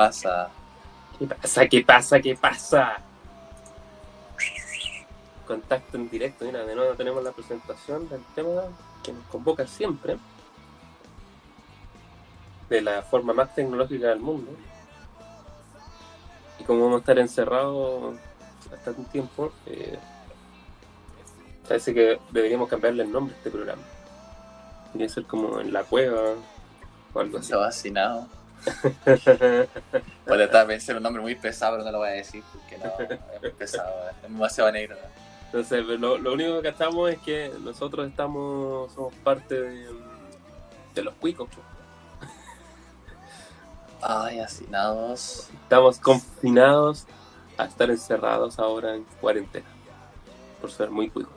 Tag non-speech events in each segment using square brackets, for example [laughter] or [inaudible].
pasa? ¿Qué pasa? ¿Qué pasa? ¿Qué pasa? Contacto en directo. Mira, de nuevo tenemos la presentación del tema que nos convoca siempre. De la forma más tecnológica del mundo. Y como vamos a estar encerrados hasta un tiempo, eh, parece que deberíamos cambiarle el nombre a este programa. Debería ser como en la cueva o algo así. Se vacinado. Pues estaba pensando un nombre muy pesado, pero no lo voy a decir porque no, es muy pesado, es demasiado negro. ¿no? Entonces, lo, lo único que estamos es que nosotros estamos, somos parte de, de los cuicos. pues. Ay, hacinados. Estamos confinados a estar encerrados ahora en cuarentena. Por ser muy cuicos.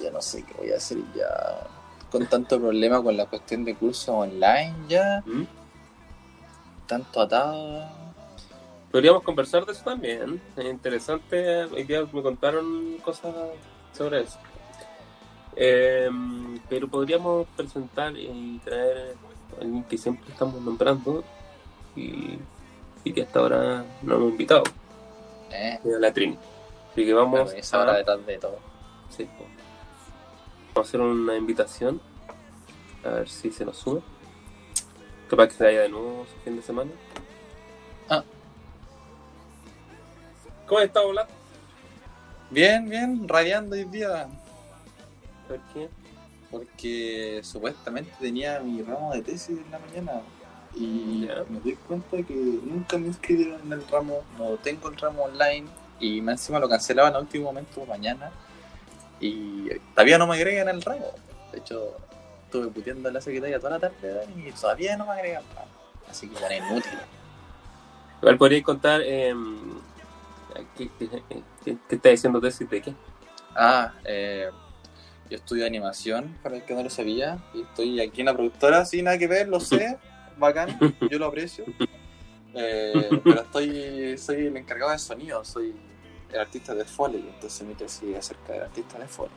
Ya no sé qué voy a hacer ya. Con tanto problema con la cuestión de cursos online ya, ¿Mm? tanto atado. Podríamos conversar de eso también. Es interesante. Hoy día me contaron cosas sobre eso. Eh, pero podríamos presentar y traer a alguien que siempre estamos nombrando y, y que hasta ahora no hemos invitado, Eh, la Trini. Así que vamos claro, esa hora detrás de todo. sí, po. Vamos a hacer una invitación a ver si se nos sube. Capaz que se vaya de nuevo su fin de semana. Ah. ¿Cómo has estado, Vlad? Bien, bien, radiando hoy día. ¿Por qué? Porque supuestamente tenía mi ramo de tesis en la mañana. Y me doy cuenta que nunca me inscribieron en el ramo, no tengo el ramo online y más encima lo cancelaban a último momento mañana. Y todavía no me agregan el ramo. De hecho, estuve puteando a la secretaria toda la tarde y todavía no me agregan ramo. Así que era inútil. Igual podríais contar eh, ¿qué, qué, qué, qué está diciendo tesis de qué? Ah, eh, yo estudio animación, para el que no lo sabía, y estoy aquí en la productora, sin nada que ver, lo sé, [laughs] bacán, yo lo aprecio. Eh, pero estoy, soy el encargado de sonido, soy el artista de Foley, entonces mi tesis es acerca del artista de Foley.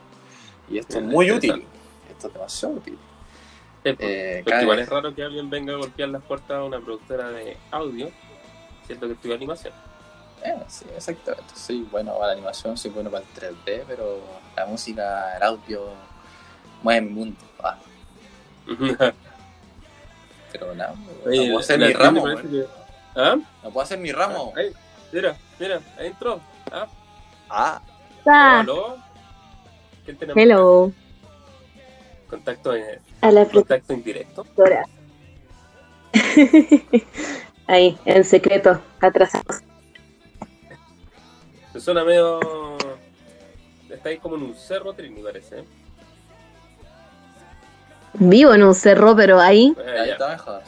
Y esto es muy útil, esto es demasiado útil. Eh, Eh, porque cada igual vez- es raro que alguien venga a golpear las puertas a una productora de audio, siendo que estudia animación. Eh, sí, exactamente. Soy bueno para la animación, soy bueno para el 3D, pero la música, el audio, mueve mi mundo. Ah, [laughs] pero nada, no Oye, puedo hacer mi ramo, que- ¿Ah? No puedo hacer mi ramo. Ahí, mira, mira, ahí entró. ¿Ah? Ah, Ah, ¿Aló? ¿Quién tenemos? hello. Contacto, A la contacto indirecto. [laughs] Ahí, en secreto, atrasados. Se suena medio. Está ahí como en un cerro, Trini, parece. ¿eh? Vivo en un cerro, pero ahí. Eh, ahí ya, está mejor.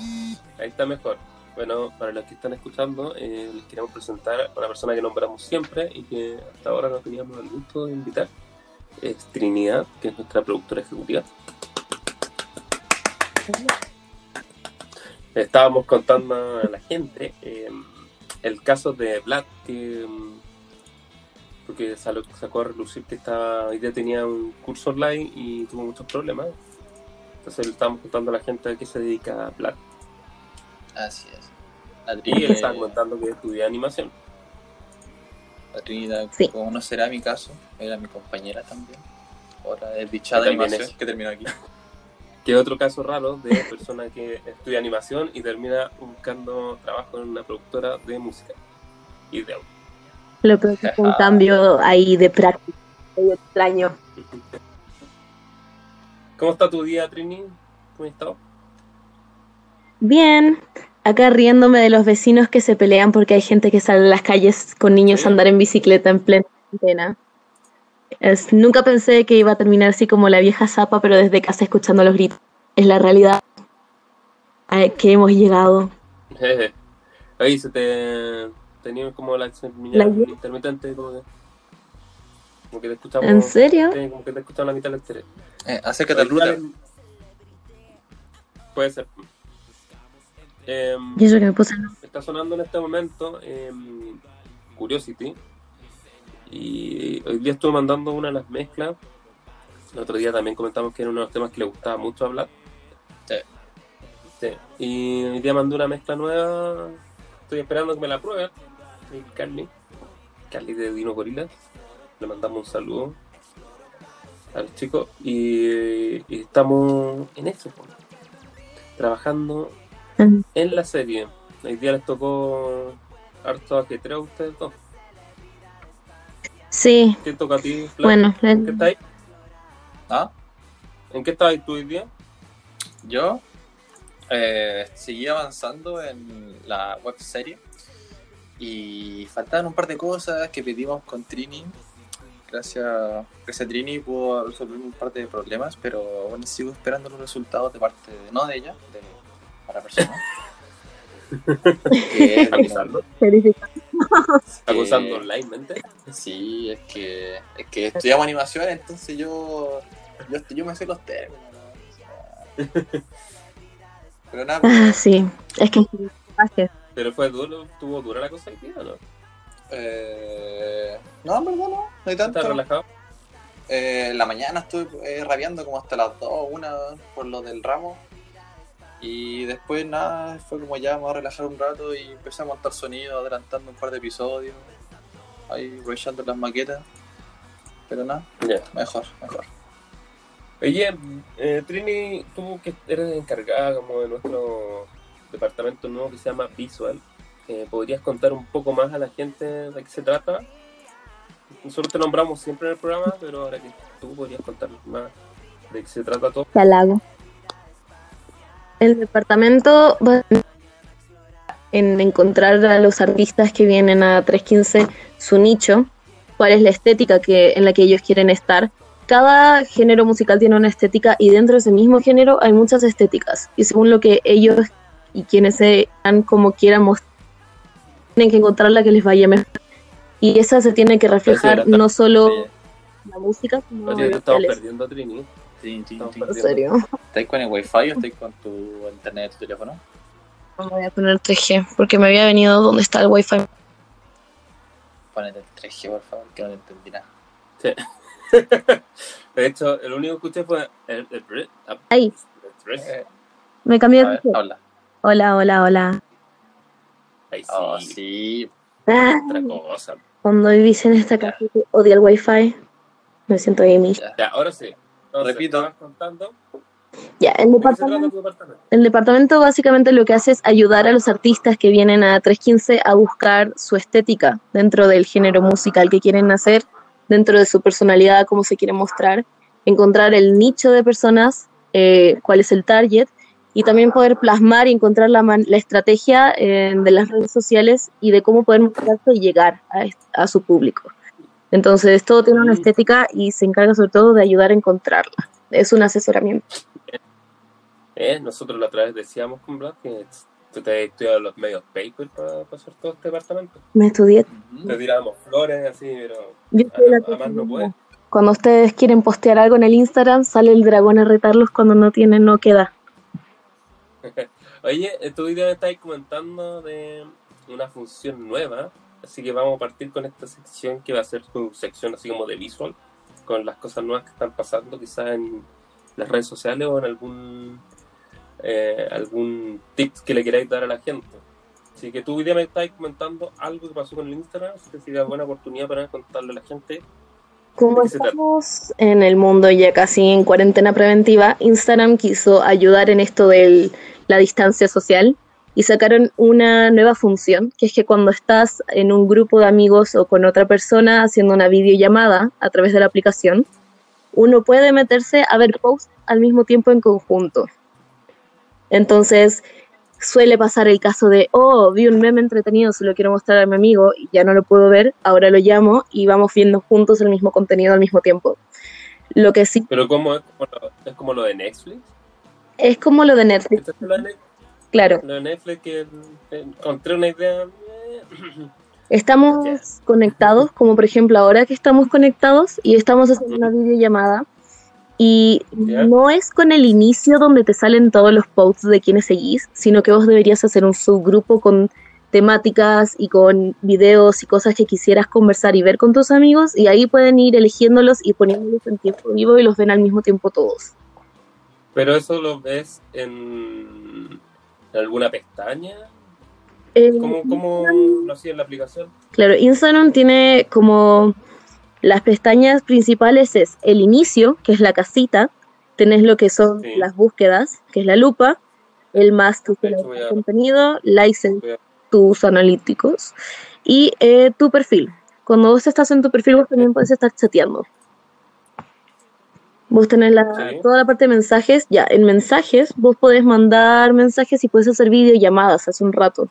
ahí está mejor. Bueno, para los que están escuchando, eh, les queremos presentar a una persona que nombramos siempre y que hasta ahora no teníamos el gusto de invitar. Es Trinidad, que es nuestra productora ejecutiva. Estábamos contando a la gente eh, el caso de Vlad, que mm, porque sacó a relucir que estaba, hoy tenía un curso online y tuvo muchos problemas. Entonces le estábamos contando a la gente a qué se dedica Vlad. Así es. Él Trinidad, estaba comentando que estudia animación. Trinidad Sí. como no será mi caso, era mi compañera también. Otra desdichada Que animación es. que terminó aquí. Que es otro caso raro de persona que estudia animación y termina buscando trabajo en una productora de música y de audio. Lo que es un cambio ahí de práctica. medio extraño. ¿Cómo está tu día, Trini? ¿Cómo has estado? Bien, acá riéndome de los vecinos que se pelean porque hay gente que sale a las calles con niños a andar en bicicleta en plena cuarentena. Es- nunca pensé que iba a terminar así como la vieja zapa, pero desde casa escuchando los gritos. Es la realidad a que hemos llegado. Ahí se te tenía como la La- intermitente, como que, como que te escuchamos. ¿En serio? Sí, como que te escuchamos la mitad del exterior. Eh, acércate al router. Puede ser. Em, Y eso que me puse. está sonando en este momento em, Curiosity. Y hoy día estuve mandando una de las mezclas. El otro día también comentamos que era uno de los temas que le gustaba mucho hablar. Sí. Sí. Y hoy día mandé una mezcla nueva. Estoy esperando que me la prueben. Y Carly. Carly de Dino Gorila. Le mandamos un saludo a los chicos. Y, y estamos en eso. Trabajando. En la serie. Hoy día les tocó harto ajetreo a ustedes dos. Sí, ¿Qué toca a ti? Bueno, ¿En qué estáis? ¿Ah? ¿En qué estabas tú hoy día? Yo eh, seguí avanzando en la web serie y faltaban un par de cosas que pedimos con Trini. Gracias, gracias a Trini pudo resolver un par de problemas, pero bueno, sigo esperando los resultados de parte, de, no de ella, de otra persona. [laughs] Que es la que no- Acusando. verifica. Acusando online, mente. Sí, es que, es que estudiamos animación, entonces yo, yo, yo me sé los términos. ¿no? O sea, [laughs] pero nada, Ah, pues, sí, es que. Pero fue duro, estuvo dura la cosa ¿o ¿no? eh, no, en verdad no, no hay ¿Estás tanto. relajado? Eh, en la mañana estuve eh, rabiando como hasta las 2 una por lo del ramo. Y después nada, fue como ya, vamos a relajar un rato y empecé a montar sonido, adelantando un par de episodios. Ahí rechando las maquetas. Pero nada, Ya. mejor, mejor. Oye, eh, Trini, tú que eres encargada como de nuestro departamento nuevo que se llama Visual, eh, ¿podrías contar un poco más a la gente de qué se trata? Nosotros te nombramos siempre en el programa, pero ahora que tú podrías contar más de qué se trata todo. Te halago. El departamento va en encontrar a los artistas que vienen a 315 su nicho, cuál es la estética que, en la que ellos quieren estar. Cada género musical tiene una estética y dentro de ese mismo género hay muchas estéticas. Y según lo que ellos y quienes sean como quieran mostrar, tienen que encontrar la que les vaya mejor. Y esa se tiene que reflejar no solo en la música, sino te los estamos perdiendo Trini. En serio. ¿Estáis con el wifi o estáis con tu internet, tu teléfono? No voy a poner 3G porque me había venido donde está el wifi. Ponete el 3G, por favor, que no le entendí nada. [laughs] De hecho, el único que escuché fue el, el, el, Ahí, el- Eh, me cambié de ver, 3G. habla. Hola, hola, hola. Ahí sí, Oh, sí. Ah, otra cosa. cuando vivís en esta casa que odia el wifi, me siento gaming. Ya. Ya, ahora sí. Entonces, Repito. contando Ya, el ¿de qué se trata departamento, el departamento básicamente lo que hace es ayudar a los artistas que vienen a 315 a buscar su estética dentro del género musical que quieren hacer, dentro de su personalidad, cómo se quieren mostrar, encontrar el nicho de personas, eh, cuál es el target y también poder plasmar y encontrar la, man- la estrategia eh, de las redes sociales y de cómo poder mostrarse y llegar a su público. Entonces, todo tiene una estética y se encarga sobre todo de ayudar a encontrarla. Es un asesoramiento. Eh, nosotros la otra vez decíamos con Vlad que tú te estudiado los medios paper para, hacer todo este departamento. Me estudié. Te tirábamos flores así, pero Yo a, a más no. Cuando ustedes quieren postear algo en el Instagram, sale el dragón a retarlos cuando no tienen, no queda. [laughs] Oye, eh, día me estáis comentando de una función nueva, así que vamos a partir con esta sección que va a ser tu sección así como de visual, con las cosas nuevas que están pasando quizás en las redes sociales o en algún eh, algún tips que le queráis dar a la gente. Así que tú hoy día me estáis comentando algo que pasó con el Instagram, así que sería buena oportunidad para contarle a la gente. Como estamos en el mundo ya casi en cuarentena preventiva, Instagram quiso ayudar en esto de la distancia social y sacaron una nueva función, que es que cuando estás en un grupo de amigos o con otra persona haciendo una videollamada a través de la aplicación, uno puede meterse a ver posts al mismo tiempo en conjunto. Entonces, suele pasar el caso de, oh, vi un meme entretenido, se lo quiero mostrar a mi amigo y ya no lo puedo ver, ahora lo llamo y vamos viendo juntos el mismo contenido al mismo tiempo. Lo que sí Pero como es como lo, es como lo de Netflix. es como lo de Netflix, ¿Viste lo de Netflix? Claro. Lo de Netflix que eh, encontré una idea. eh, [clears throat] Estamos conectados, como por ejemplo ahora que estamos conectados y estamos haciendo una videollamada y no es con el inicio donde te salen todos los posts de quienes seguís, sino que vos deberías hacer un subgrupo con temáticas y con videos y cosas que quisieras conversar y ver con tus amigos y ahí pueden ir eligiéndolos y poniéndolos en tiempo vivo y los ven al mismo tiempo todos. Pero eso lo ves en, ¿En alguna pestaña? Eh, ¿Cómo, cómo lo hacía en la aplicación? Claro, Instagram tiene como las pestañas principales es el inicio, que es la casita, tenés lo que son Sí. las búsquedas, que es la lupa, el más tu contenido, a- tus analíticos y eh, tu perfil. Cuando vos estás en tu perfil, vos también puedes estar chateando. Vos tenés la, Sí. toda la parte de mensajes. Ya, en mensajes, vos podés mandar mensajes y puedes hacer videollamadas hace un rato.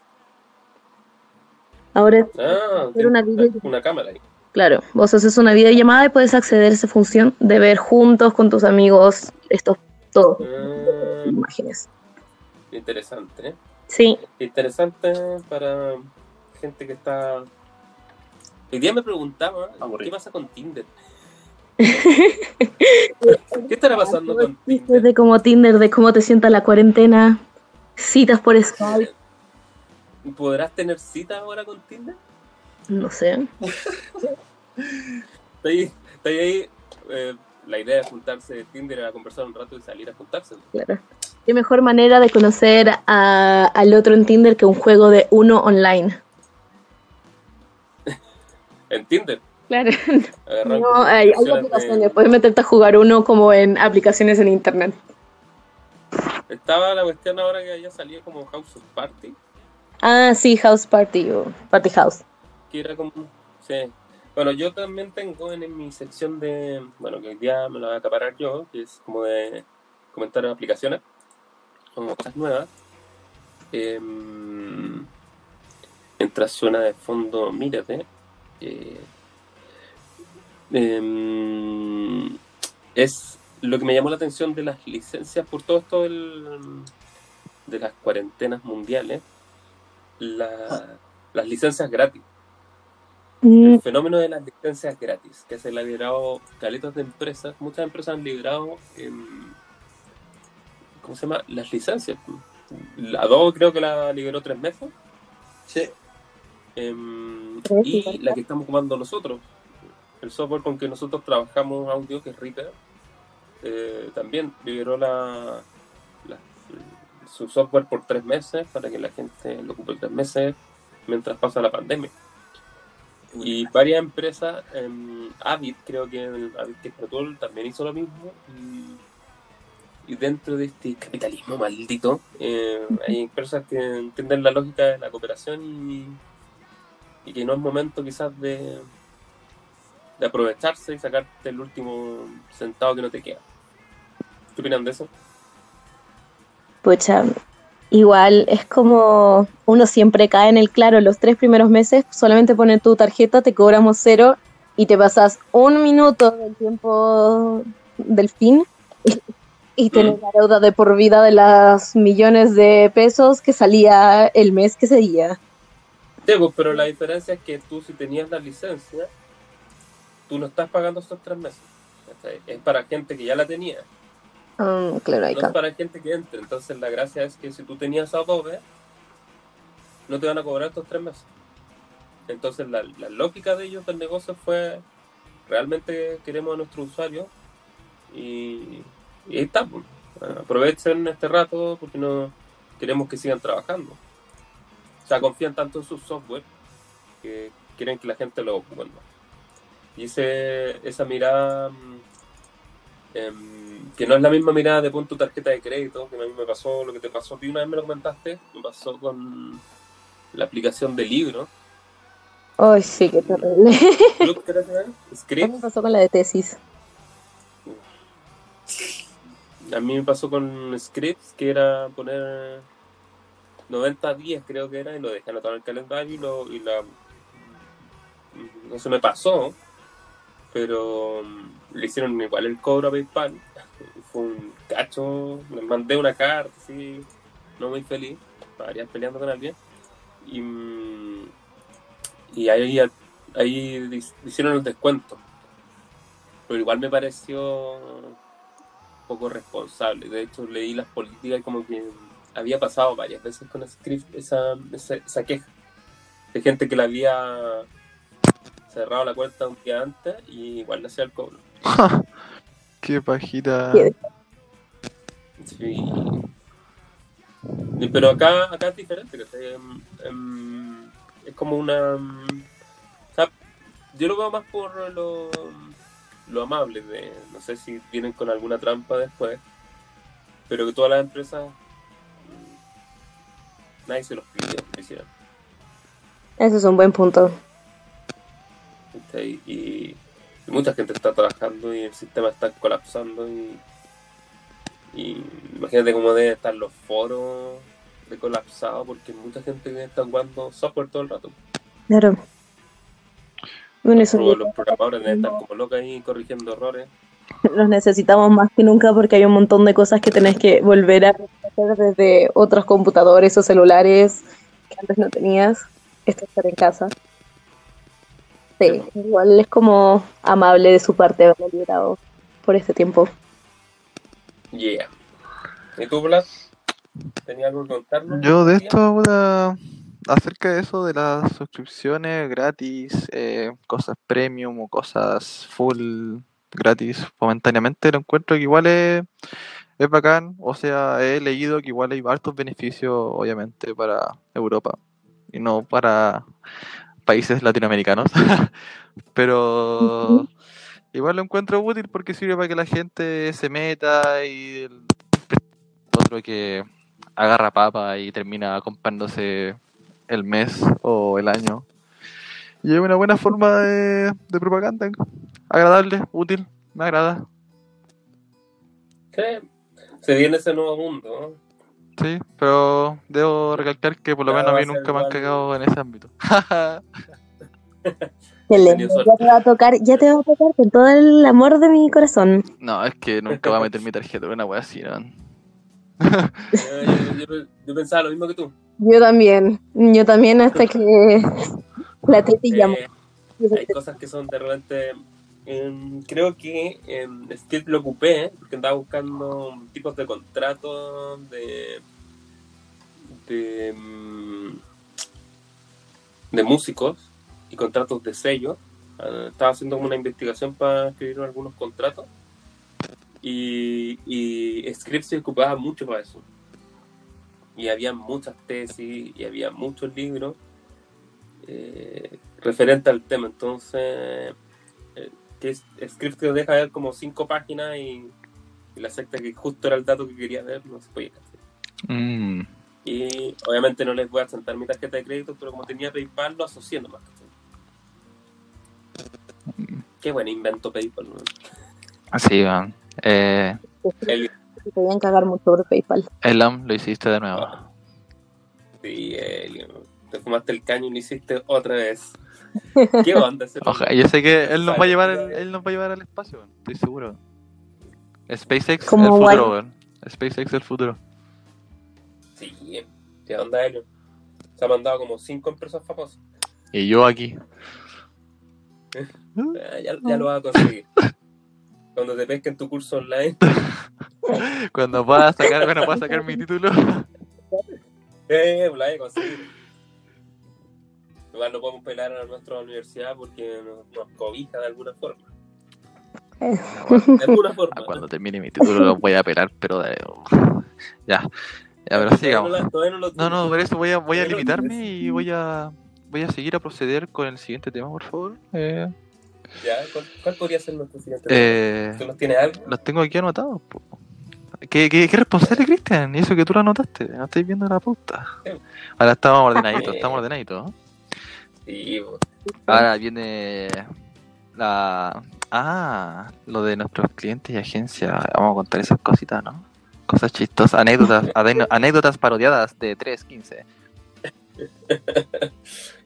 Ahora es Ah, Hacer una tiene video- una cámara ahí. Claro, vos haces una videollamada y puedes acceder a esa función de ver juntos con tus amigos estos todos Ah, imágenes. interesante, ¿eh? Sí, Interesante para gente que está... Hoy día me preguntaba, Aburrido. ¿qué pasa con Tinder? ¿Qué estará pasando con Tinder? desde como Tinder, de cómo te sienta la cuarentena, citas por Skype, ¿Podrás tener cita ahora con Tinder? no sé. Ahí, está ahí eh, la idea de juntarse de Tinder a conversar un rato y salir a juntarse. Claro. Qué mejor manera de conocer a- al otro en Tinder que un juego de uno online. [laughs] En Tinder. Claro. No, hay, hay de- aplicaciones, puedes meterte a jugar uno como en aplicaciones en internet. Estaba la cuestión ahora que ya salía como House of Party, Ah, sí, House Party o Party House. que era como... Sí. Bueno, yo también tengo en, en mi sección de... Bueno, que hoy día me la voy a acaparar yo, que es como de comentar aplicaciones, como cosas nuevas. Em, entra zona de fondo, mírate. eh, em, es lo que me llamó la atención de las licencias por todo esto del- de las cuarentenas mundiales. la- las licencias gratis. Mm, El fenómeno de las licencias gratis, que se le ha liberado caletas de empresas, muchas empresas han liberado, em, ¿cómo se llama? Las licencias. La Adobe creo que la liberó tres meses. Sí. em, y la que estamos ocupando nosotros, el software con que nosotros trabajamos audio, que es Reaper, eh, también liberó la, la- su software por tres meses para que la gente lo ocupe tres meses mientras pasa la pandemia. Y varias empresas, em, Avid, creo que el Avid que explotó, también hizo lo mismo. Y, y dentro de este capitalismo maldito, eh, [laughs] hay empresas que entienden la lógica de la cooperación y, y que no es momento quizás de, de aprovecharse y sacarte el último centavo que no te queda. ¿Qué opinan de eso? Pucha, igual es como uno siempre cae en el claro, los tres primeros meses solamente ponen tu tarjeta, te cobramos cero y te pasas un minuto del tiempo del fin [laughs] y, tenés Mm. la deuda de por vida de las millones de pesos que salía el mes que seguía. Sí, pues, pero la diferencia es que tú si tenías la licencia, tú no estás pagando estos tres meses. Es para gente que ya la tenía. Mm, claro, no es para gente que entre. Entonces la gracia es que si tú tenías Adobe, no te van a cobrar estos tres meses. Entonces la, la lógica de ellos del negocio fue realmente queremos a nuestros usuarios y, y ahí está. pues. Aprovechen este rato porque no queremos que sigan trabajando. O sea, confían tanto en su software que quieren que la gente lo ocupe. ¿no? Y ese, esa mirada mm, em, que no es la misma mirada de pon tu tarjeta de crédito, que a mí me pasó lo que te pasó a ti una vez me lo comentaste, me pasó con la aplicación de libros. Ay, sí, qué terrible. Que ¿Qué me pasó con la de tesis? A mí me pasó con Scripts, que era poner 90 días, creo que era, y lo dejé anotado en el calendario y, lo, y la. No se me pasó, pero mm, le hicieron igual el cobro a PayPal. [laughs] Fue un cacho, les mandé una carta, así, no muy feliz, estarían peleando con alguien. Y, mm, y ahí, ahí hicieron el descuento. Pero igual me pareció poco responsable. De hecho, leí las políticas y como que había pasado varias veces con esa, esa, esa queja de gente que le había cerrado la cuenta un día antes y igual le hacía el cobro. [laughs] Qué pajita. Sí. Pero acá, acá es diferente, ¿cachai? Em, em, es como una... em, o sea, yo lo veo más por lo, lo amable, de, no sé si vienen con alguna trampa después, pero que todas las empresas, mm, nadie se los pidió, lo hicieron. Ese es un buen punto. Y, y mucha gente está trabajando y el sistema está colapsando y, y imagínate cómo deben estar los foros de colapsado porque mucha gente que está jugando software todo el rato. Claro. Bueno, eso Como los programadores deben estar como locos ahí corrigiendo errores. los necesitamos más que nunca porque hay un montón de cosas que tenés que volver a hacer desde otros computadores o celulares que antes no tenías. Esto estar en casa. Sí, igual es como amable de su parte haberlo librado por este tiempo. Yeah. ¿Y tú, Blas? ¿Tenías algo que contarnos? Yo de esto, acerca de eso de las suscripciones gratis, eh, cosas premium o cosas full gratis momentáneamente, lo encuentro que igual es, es bacán. O sea, he leído que igual hay hartos beneficios, obviamente, para Europa y no para países latinoamericanos. [laughs] Pero igual lo encuentro útil porque sirve para que la gente se meta y el otro que agarra papa y termina comprándose el mes o el año. Y es una buena forma de, de propaganda. Agradable, útil, me agrada. Sí. Se viene ese nuevo mundo, ¿no? Sí, pero debo recalcar que por lo menos a mí nunca me han cagado en ese ámbito. [laughs] Excelente, ya te va a tocar, ya te va a tocar con todo el amor de mi corazón. no, es que nunca va a meter mi tarjeta, una wea así, ¿no? Yo, yo- pensaba lo mismo que tú. Yo también, yo también hasta [laughs] que la Teti llamó. Eh, hay cosas que son de repente. Em, creo que en Script lo ocupé porque andaba buscando tipos de contratos de. de. mm, de músicos y contratos de sello. Ah, Estaba haciendo una investigación para escribir algunos contratos y, y Script se ocupaba mucho para eso. Y había muchas tesis y había muchos libros eh, referente al tema. Entonces, eh, que es- Script te deja ver como cinco páginas y, y le acepta que justo era el dato que quería ver, no se podía hacer. Mm, Y obviamente no les voy a sentar mi tarjeta de crédito, pero como tenía PayPal, lo asocié nomás. ¿cachai? Qué buen invento PayPal. ¿no? así, man. Eh, El, Se podían cagar mucho por PayPal. Elam, lo hiciste de nuevo. Ah. sí, el- te fumaste el caño y lo hiciste otra vez. [laughs] ¿Qué onda ese Ojalá, yo sé que él nos va a llevar, el- él nos va a llevar al espacio, estoy seguro. SpaceX Como el futuro, weón. SpaceX el futuro. Sí, ¿qué onda Helio? Se ha mandado como cinco empresas famosas. Y yo aquí. [laughs] Ah, ya, ya lo vas a conseguir. [laughs] Cuando te pesquen tu curso online, Cuando pueda sacar, cuando pueda sacar mi título. eh, lo vas a conseguir. Igual no podemos pelar a nuestra universidad porque nos, nos cobija de alguna forma. De alguna forma. Ah, [laughs] cuando termine mi título lo voy a pelar, pero de... [laughs] ya. Ya, pero sigamos. no no lo No, no, por eso voy a, voy a limitarme y voy a voy a seguir a proceder con el siguiente tema, por favor. Eh, Ya, ¿cuál, cuál podría ser nuestro siguiente eh, tema? ¿Tú nos tienes algo? los tengo aquí anotados. po. ¿Qué, qué, qué responsable, Cristian? Y eso que tú lo anotaste. No estáis viendo la pauta. Sí. Ahora estamos ordenaditos, estamos ordenaditos. ¿no? Sí. Ahora viene la... Ah, lo de nuestros clientes y agencias. Vamos a contar esas cositas, ¿no? Cosas chistosas, anécdotas, [laughs] anécdotas parodiadas de 3.15.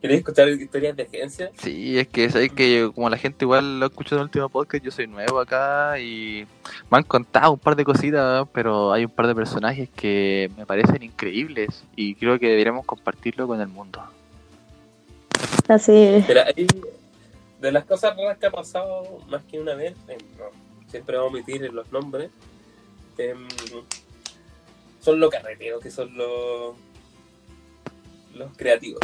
¿Queréis escuchar historias de agencia? Sí, es que sabes que como la gente igual lo ha escuchado en el último podcast, yo soy nuevo acá y me han contado un par de cositas, pero hay un par de personajes que me parecen increíbles y creo que deberíamos compartirlo con el mundo. Así. Mira, hay- de las cosas raras que ha pasado más que una vez, eh, no, siempre vamos a omitir los nombres, em, son los carreteros, que son los, los creativos.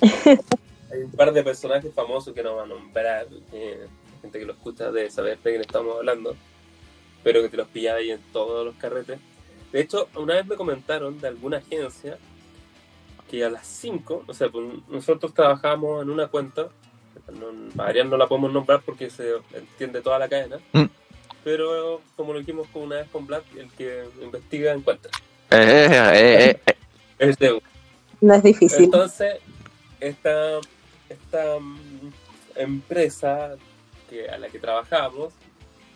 [laughs] Hay un par de personajes famosos que no van a nombrar, eh, gente que lo escucha de saber de quién estamos hablando, pero que te los pillaba ahí en todos los carretes. De hecho, una vez me comentaron de alguna agencia que a las 5, o sea, pues nosotros trabajábamos en una cuenta, no, a no la podemos nombrar porque se entiende toda la cadena, Mm. pero como lo dijimos con una vez con Black, el que investiga encuentra. Eh, eh, eh, eh, Es de No es difícil. Entonces, esta, esta mm, empresa que, a la que trabajamos,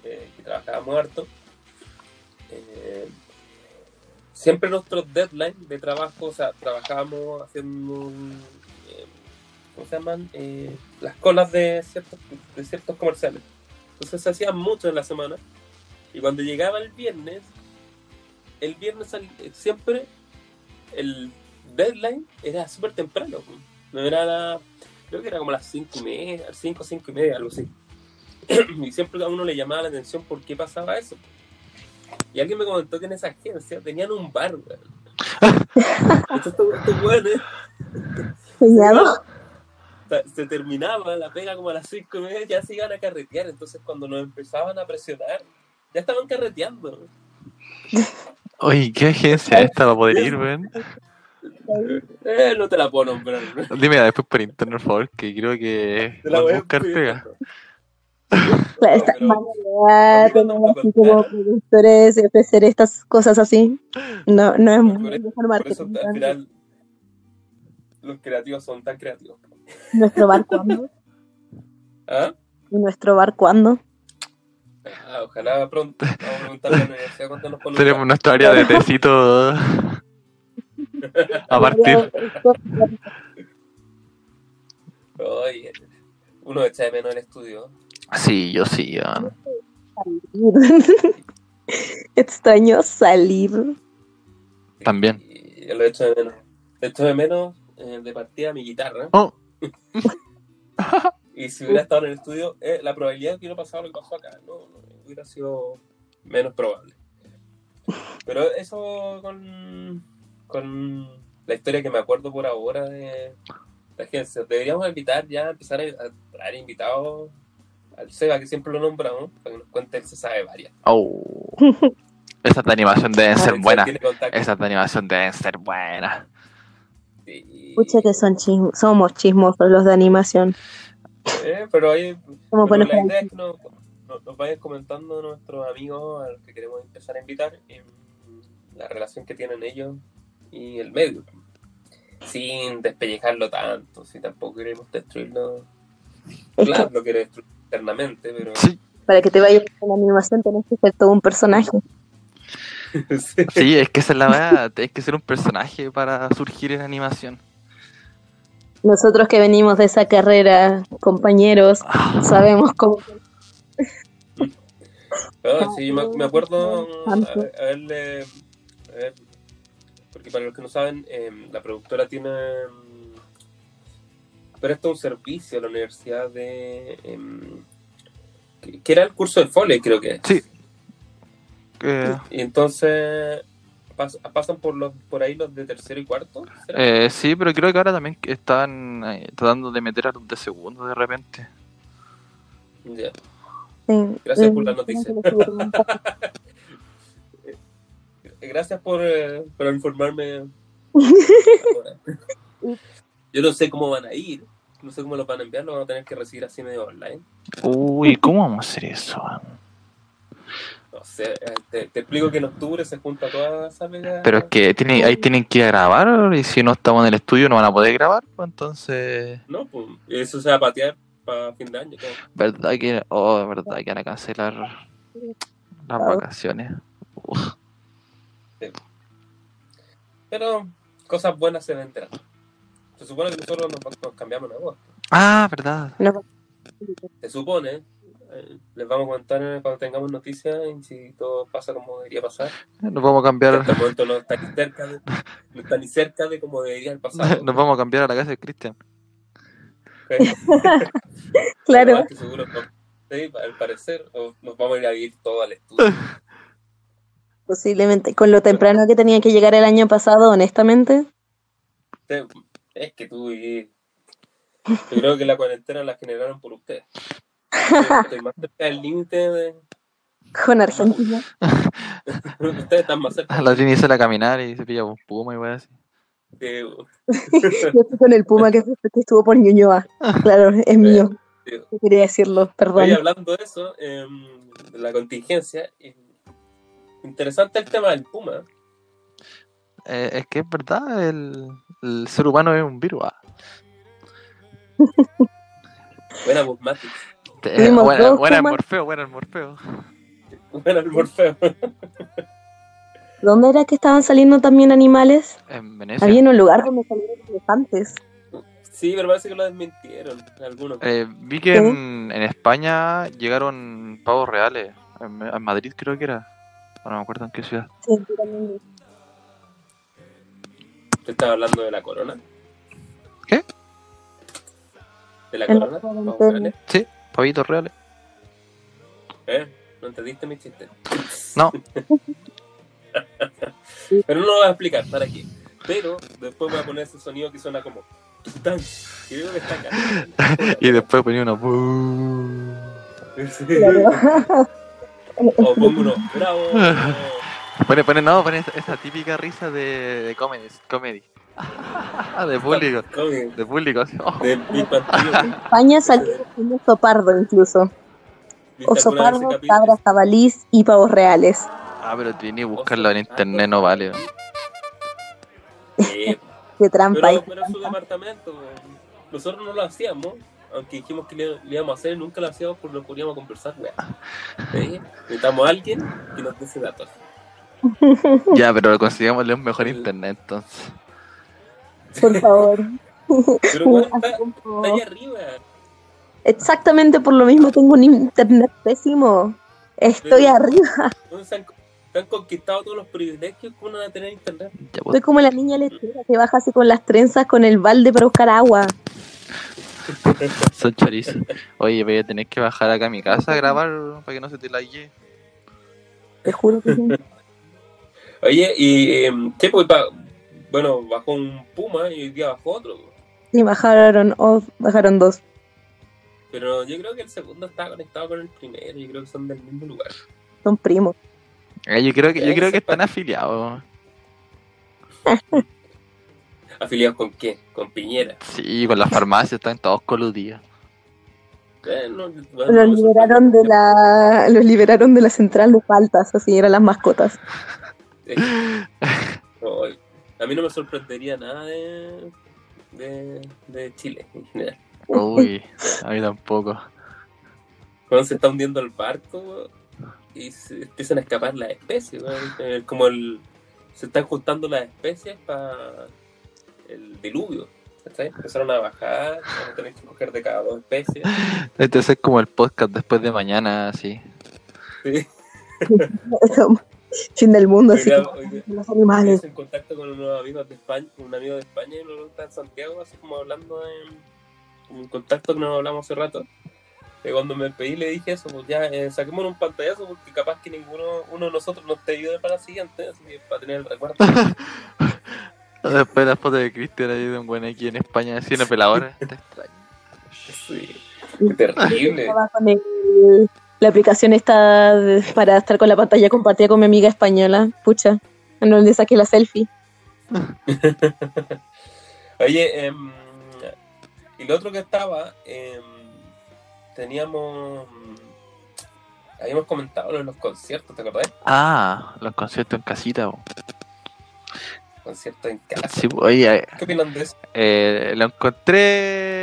eh, que trabajábamos harto, eh, siempre nuestros deadlines de trabajo, o sea, trabajábamos haciendo, eh, ¿cómo se llaman? Eh, las colas de ciertos, de ciertos comerciales. Entonces se hacían mucho en la semana. Y cuando llegaba el viernes, el viernes siempre el deadline era súper temprano. No era la- creo que era como las 5 y media, 5, 5 y media, algo así. [clears throat] y siempre a uno le llamaba la atención por qué pasaba eso. Y alguien me comentó que en esa agencia tenían un bar, weón. [laughs] Estos estos weones, se terminaba la pega como a las 5 y media, ya se iban a carretear. Entonces cuando nos empezaban a presionar, ya estaban carreteando. Oye, ¿qué agencia es esta para poder ir, weón? Eh, no te la puedo nombrar. ¿no? Dime después por internet, por favor, que creo que Te la voy a a buscar pega. Está pero- mal ya tener así como productores y ofrecer estas cosas así. No, no es Por muy eso- mejor Por eso marketing. al final los creativos son tan creativos. ¿Nuestro bar cuándo? [laughs] ¿Ah? ¿Y nuestro bar cuándo? Ah, ojalá pronto. Vamos a preguntarle a la universidad cuánto nos ponen. Tenemos nuestra área de tecito [laughs] a partir. Oye, uno echa de menos el estudio. Sí, yo sí. [laughs] Extraño salir. Y También. yo lo echo de menos. Echo de menos eh, de partida mi guitarra. Oh. [laughs] Y si hubiera estado en el estudio, eh, la probabilidad de que hubiera pasado lo que pasó acá no, no, hubiera sido menos probable. Pero eso con, con la historia que me acuerdo por ahora de la agencia. Deberíamos invitar ya, empezar a, a traer invitados al Seba, que siempre lo nombramos, para que nos cuente, él se sabe varias. Oh. [laughs] [laughs] Esas de animación deben ser buenas. Esas de animación deben ser buenas. Y- Escucha que son chism- somos chismosos los de animación. Eh, pero ahí Somos pero la idea es que nos, nos- nos vayan comentando nuestros amigos a los que queremos empezar a invitar en la relación que tienen ellos y el medio. Sin despellejarlo tanto, si tampoco queremos destruirlo. Es [laughs] Claro, lo quiere destruir internamente, pero. Sí, para que te vayas con animación tenés que ser todo un personaje. Sí. [laughs] sí, es que esa es la verdad. Tienes que ser un personaje para surgir en animación. Nosotros que venimos de esa carrera, compañeros, sabemos cómo. No, [laughs] sí, me, me acuerdo a- porque para los que no saben, em, la productora tiene. Presta un servicio a la universidad de. em, que, que era el curso de Foley, creo que es. Sí. Eh, Y entonces. pas- pasan por los por ahí los de tercero y cuarto. eh, sí, pero creo que ahora también están eh, tratando de meter a los de segundo de repente. Ya. Sí. Gracias Eh, por la noticia. Gracias por, eh, por informarme. [laughs] Yo no sé cómo van a ir. No sé cómo los van a enviar. Lo van a tener que recibir así medio online. Uy, ¿cómo vamos a hacer eso? man? No sé. eh, Te, te explico que en octubre se junta toda esa mega. Pero es que ahí tienen que ir a grabar y si no estamos en el estudio no van a poder grabar, pues entonces... No, pues. Eso se va a patear para fin de año. ¿Verdad que, oh, verdad que van a cancelar las vacaciones? Uf. Pero cosas buenas se vendrán. Se supone que nosotros nos, nos cambiamos en agosto. Ah, verdad. Se supone. eh, les vamos a contar cuando tengamos noticias y si todo pasa como debería pasar. Nos vamos a cambiar, hasta el momento no está ni cerca de, no está ni cerca de como debería pasado. [laughs] nos vamos a cambiar a la casa de Cristian. [laughs] Claro. Además que seguro no- sí, al parecer o nos vamos a ir a vivir todo al estudio. Posiblemente. Con lo temprano que tenía que llegar el año pasado, honestamente. Usted- Es que tú y yo creo que la cuarentena la generaron por ustedes. Estoy más cerca del límite de, Con Argentina. [laughs] Ustedes están más cerca. La Trini sale a caminar y se pilla un puma y wey así. que- [laughs] Yo estoy con el Puma que, que estuvo por Ñuñoa. Claro, es mío. Sí. Quería decirlo, perdón. Oye, hablando de eso, em, de la contingencia, em, interesante el tema del Puma. Eh, es que es verdad, el, el ser humano es un virus. ah. [laughs] Buena voz, Mati. Eh, buena, buena el. Morfeo, buena el Morfeo. [laughs] Buena el Morfeo. [laughs] ¿Dónde era que estaban saliendo también animales? En Venecia. Había en un lugar donde salieron elefantes. Sí, pero parece que lo desmintieron algunos. Eh, vi que en, en España llegaron pavos reales. En, en Madrid creo que era. No me acuerdo en qué ciudad. Sí, también vi. ¿Usted estaba hablando de la corona? ¿Qué? ¿De la corona? Sí, pavitos reales. ¿Eh? ¿No entendiste mi chiste? No. [laughs] Pero no lo voy a explicar, ¿para qué? Pero después voy a poner ese sonido que suena como... ¡Tután! Que está acá. [laughs] Y después ponía. [laughs] Claro. O pongo uno, ¡bravo! Pone, pone, no, pone esa, esa típica risa de, de comedy. [laughs] comedy. de público. De público. oh. De Bang Theory. España salió un oso pardo incluso. ¿Viste Oso pardo, cabras, jabalís y pavos reales. Ah, pero tiene que buscarlo en internet, no vale. Sí, [laughs] Qué trampa. pero, ahí. pero en su departamento. Nosotros no lo hacíamos, aunque dijimos que le, le íbamos a hacer, nunca lo hacíamos porque no podíamos conversar, weá. [laughs] ¿Sí? Necesitamos a alguien que nos dé ese dato. [laughs] Ya, pero consigámosle un mejor internet entonces. Por favor. Pero bueno, [laughs] está, está allá arriba. Exactamente por lo mismo tengo un internet pésimo. Estoy Pero- arriba. Entonces se han, se han conquistado todos los privilegios que uno va a tener internet. Ya, pues, Estoy como la niña lechera que baja así con las trenzas con el balde para buscar agua. son chorizos. Oye, voy a tener que bajar acá a mi casa a grabar para que no se te lague. Te juro que sí. [laughs] Oye, y eh, ¿qué? Pues, bueno, bajó un Puma y hoy día bajó otro. Sí, bajaron, oh, bajaron dos. Pero yo creo que el segundo está conectado con el primero. Yo creo que son del mismo lugar. Son primos. Eh, yo creo que, yo creo que están afiliados. [laughs] ¿Afiliados con qué? Con Piñera. Sí, con las farmacias están todos coludidos. Eh, no, Los liberaron de la, los liberaron de la central de faltas, así eran las mascotas. [laughs] No, a mí no me sorprendería nada de, de, de Chile en general. Uy, [laughs] a mí tampoco. Cuando se está hundiendo el barco y se empiezan a escapar las especies, weón, eh, como el se están juntando las especies para el diluvio. Empezaron a bajar, a tener que coger de cada dos especies. Este es como el podcast después de mañana, así. Sí. [laughs] [laughs] fin del mundo, así como los animales. En contacto con unos amigos de España, un amigo de España y uno está en Santiago, así como hablando en, en contacto que nos hablamos hace rato. Y cuando me pedí le dije eso, pues ya eh, saquemos un pantallazo porque capaz que ninguno uno de nosotros nos te ayude para la siguiente, así que para tener el recuerdo. [laughs] Después la foto de Cristian ahí de un buen aquí en España, así una peladora. Está extraño. Sí, qué terrible. Estaba con el- la aplicación está para estar con la pantalla compartida con mi amiga española. Pucha, en donde saqué la selfie. [laughs] Oye, em, y lo otro que estaba, em, teníamos, habíamos comentado lo de los conciertos, ¿te acordás? Ah, los conciertos en casita. bo. Conciertos en casa. Sí, oye, eh, ¿Qué opinan de eso? eh, lo encontré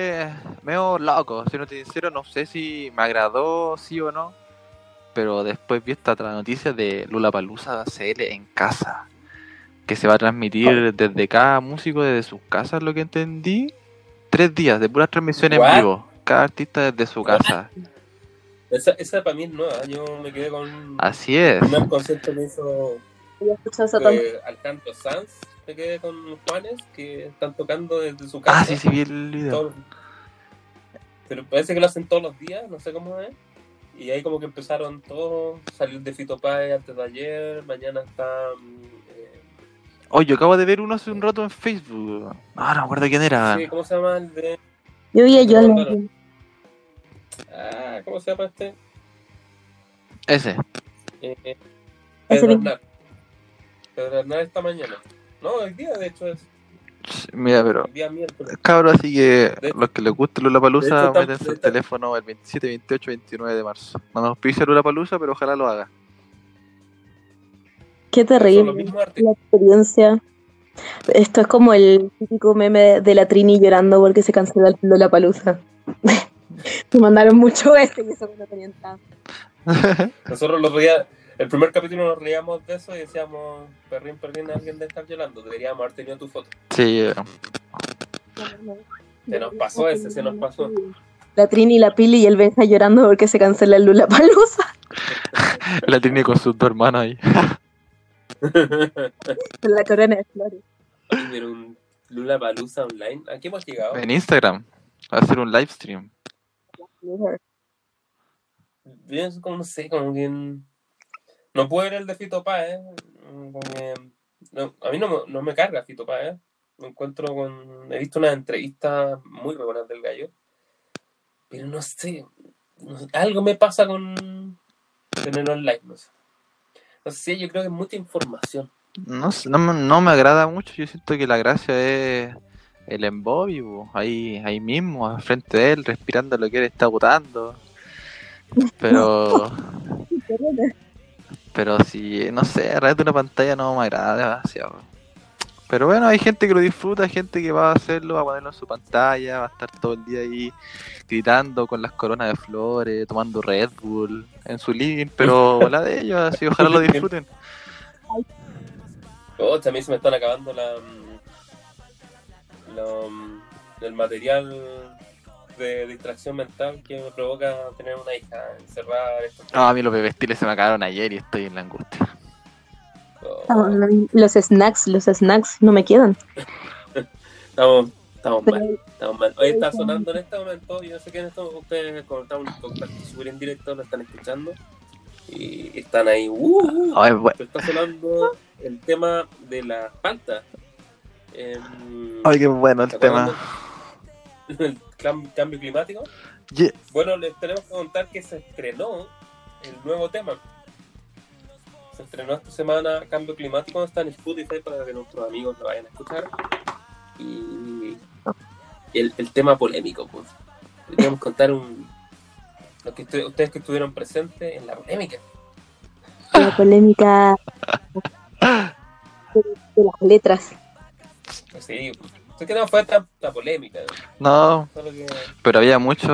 medio loco. Si no te sincero, no sé si me agradó, sí o no. Pero después vi esta otra noticia de Lula Palusa CL en casa. Que se va a transmitir desde cada músico desde sus casas, lo que entendí. Tres días de puras transmisiones en vivo. Cada artista desde su casa. Esa, esa para mí es nueva, yo me quedé con Así es. un concierto que hizo eh, Alejandro Sanz, me quedé con Juanes, que están tocando desde su casa. Ah, sí, sí, vi el video. Pero parece que lo hacen todos los días, no sé cómo es. Y ahí como que empezaron todos, salir de Fito Páez antes de ayer, mañana está... mm, eh, Oye, yo acabo de ver uno hace un rato en Facebook. Ah, no me acuerdo quién era. sí, ¿Cómo se llama el de...? Yo vi a John. Ah, ¿cómo se llama este? Ese. Eh, Ese Pedro. Aznar. Pedro Aznar esta mañana. No, hoy día, de hecho, es Mira, pero el cabros, así que De- los que les guste Lula Palusa, de el hecho- teléfono el 27, 28, 29 de marzo. No nos pise Lula Palusa, pero ojalá lo haga. Qué terrible la experiencia. Esto es como el típico meme de la Trini llorando porque se canceló la palusa. [laughs] Me mandaron mucho ese y eso que no tenían tanto. Nosotros los veía, el primer capítulo nos reíamos de eso y decíamos, perrín, perrín, alguien de estar llorando. Deberíamos haber tenido tu foto. Sí, eh, Se nos pasó ese, se nos pasó. La Trini, la Pili y el Benja llorando porque se cancela el Lula Palusa. [laughs] la tiene con sus dos hermanos ahí. [laughs] La corona de flores. Pero un Lula Palusa online. ¿A qué hemos llegado? En Instagram. Va a hacer un live stream. Es como, no sé, como que. No puedo ver el de Fito Páez. no, a mí no, me- no me carga Fito Páez. Me encuentro con. He visto unas entrevistas muy buenas del gallo. Pero no sé. no sé, algo me pasa con tener online. No sé. No sé, yo creo que es mucha información. No, sé, no, me- no me agrada mucho. Yo siento que la gracia es el embobby, ahí, ahí mismo, al frente de él, respirando lo que él está botando. [laughs] Pero, pero si, no sé, a través de una pantalla no me agrada demasiado. Pero bueno, hay gente que lo disfruta, hay gente que va a hacerlo, va a ponerlo en su pantalla, va a estar todo el día ahí gritando con las coronas de flores, tomando Red Bull en su living, pero [laughs] la de ellos, así ojalá lo disfruten. Oh, a mí se me están acabando la, mm, la, mm, el material de distracción mental que me provoca tener una hija encerrada. No, a mí los bebestiles se me acabaron ayer y estoy en la angustia. Oh, Los snacks, los snacks no me quedan. [laughs] estamos, estamos mal, estamos mal. Hoy está sonando en este momento, yo no sé quién esto, ustedes como estamos en contacto súper en directo lo están escuchando y están ahí. Uh, uh, Ay, está sonando el tema de la falta. Em, ay, qué bueno el ¿te tema. [laughs] cam- cambio climático? Bueno, les tenemos que contar que se estrenó el nuevo tema. Se estrenó esta semana Cambio Climático, está en Spotify para que nuestros amigos lo vayan a escuchar. Y el, el tema polémico, pues. Les queremos contar un, lo que ustedes- ustedes que estuvieron presentes en la polémica. La polémica de, [laughs] de las letras. Pues sé que no fue tanta polémica, No, que pero había mucho,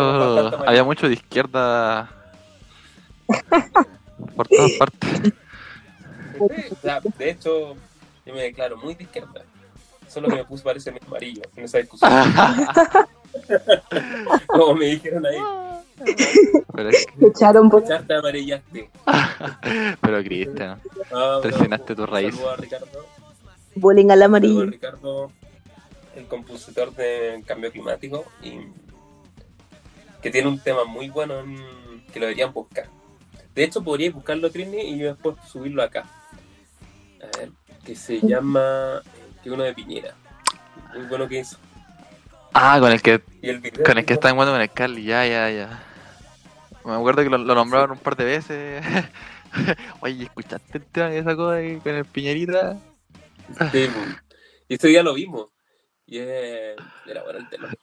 había mucho de izquierda por todas partes. Sí, o sea, de hecho, yo me declaro muy de izquierda. Solo que me puse parece mi amarillo en esa discusión. Como me dijeron ahí, pero, es que- echaron por echarte amarillaste. pero Cristian, Ah, Traicionaste tu raíz. Saludos a Ricardo. bullying al a amarillo. Ricardo, el compositor de Cambio Climático. Y que tiene un tema muy bueno en- que lo deberían buscar. De hecho, podríais buscarlo, Trini, y yo después subirlo acá. A ver, que se llama. Que uno de Piñera. Muy bueno que hizo. Ah, con el que el con el que es está jugando con el Carly, ya, ya, ya. Me acuerdo que lo, lo nombraron un par de veces. [laughs] Oye, ¿escuchaste el tema que sacó ahí con el Piñerita? Sí, pues. y ese día lo vimos. Y era bueno el tema.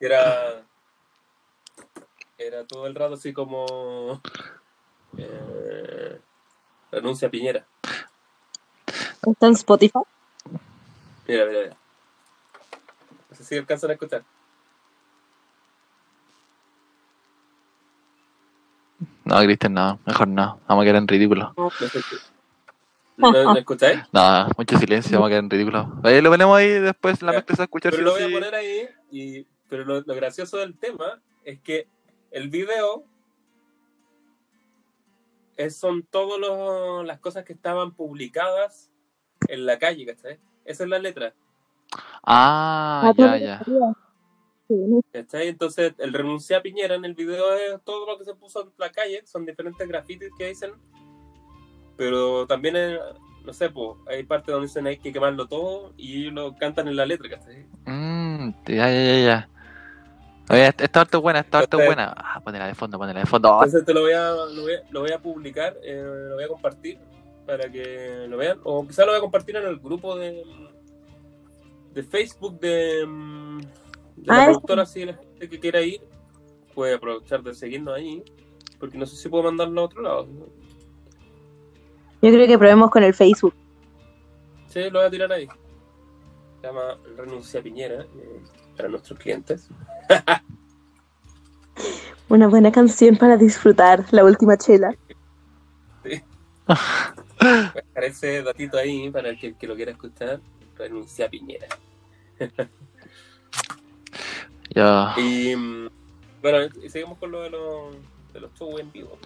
Era. Era todo el rato así como. Eh, renuncia a Piñera. Está en Spotify. Mira, mira, mira. No sé si alcanzan a escuchar. No, Cristian, no, mejor no. Vamos a quedar en ridículo. No, sé si- ¿No, ¿no escucháis? [laughs] No, mucho silencio, vamos a quedar en ridículo. Ahí lo ponemos ahí después la Ya. mezcla a escuchar Pero si lo voy a sí. poner ahí. Y, pero lo, lo gracioso del tema es que el video es, son todas las cosas que estaban publicadas en la calle, ¿cachai? Esa es la letra, Ah, ya, ya. Sí, ¿cachai? Entonces, el renunciar a Piñera en el video es todo lo que se puso en la calle, son diferentes grafitis que dicen, pero también, eh, no sé, pues, hay partes donde dicen hay que quemarlo todo y ellos lo cantan en la letra, ¿cachai? Mm, ya, ya, ya, ya. Oye, esta harto buena, esta Entonces- buena. Ah, ponela de fondo, ponela de fondo. Oh, Entonces te lo voy a, lo voy a, lo voy a publicar, eh, lo voy a compartir para que lo vean. O quizás lo voy a compartir en el grupo de, de Facebook de, mm, de la Ah, productora. Si la gente que quiera ir puede aprovechar de seguirnos ahí. Porque no sé si puedo mandarlo a otro lado. ¿no? Yo creo que probemos con el Facebook. Sí, lo voy a tirar ahí. Se llama Renuncia Piñera eh, para nuestros clientes. [laughs] Una buena canción para disfrutar, la última chela. Dejar [laughs] ese datito ahí para el que, que lo quiera escuchar. Renuncia Piñera. Ya. Y mm, bueno, y seguimos con lo de los, de los shows en vivo.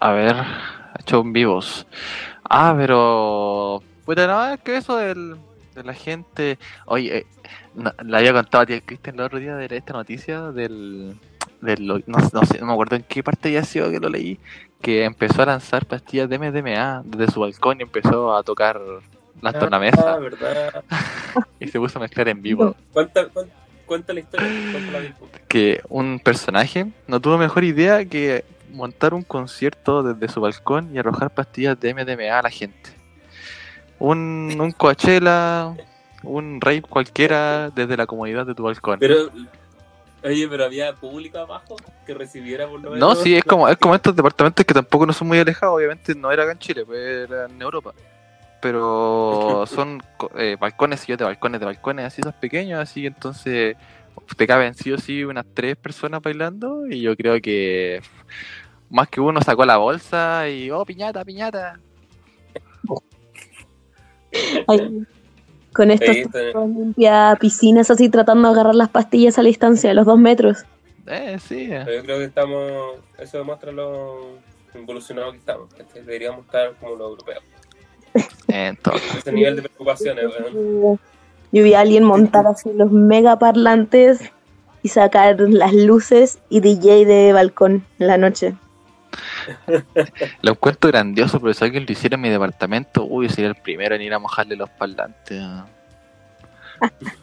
A ver, show en vivos. Ah, pero. Puta, no, es que eso del, de la gente. Oye, eh, no, le había contado a ti, Cristian, el otro día de esta noticia del. del no, no sé, no me acuerdo en qué parte había sido que lo leí. Que empezó a lanzar pastillas de MDMA desde su balcón y empezó a tocar las Ah, tornamesas verdad. [laughs] y se puso a mezclar en vivo. Cuenta, cuenta, cuenta la historia. cuenta la que un personaje no tuvo mejor idea que montar un concierto desde su balcón y arrojar pastillas de MDMA a la gente. Un, un Coachella, un rave cualquiera desde la comodidad de tu balcón. Pero, oye, pero había público abajo que recibiera por lo No, menos. sí, es como, es como estos departamentos que tampoco no son muy alejados, obviamente no era acá en Chile, pues era en Europa. Pero [laughs] son eh, balcones y de balcones de balcones, así esos pequeños, así entonces te caben sí o sí unas tres personas bailando y yo creo que más que uno sacó la bolsa y oh piñata, piñata. Ay, con estos Sí, limpia piscinas así tratando de agarrar las pastillas a la distancia de los dos metros. Eh, sí. Pero yo creo que estamos. Eso demuestra lo involucionado que estamos. que Deberíamos estar como los europeos. Entonces, Ese nivel de preocupaciones, weón. Yo vi a alguien montar así los mega parlantes y sacar las luces y DJ de balcón en la noche. [laughs] lo encuentro grandioso, pero si alguien lo hiciera en mi departamento, uy, sería el primero en ir a mojarle los parlantes.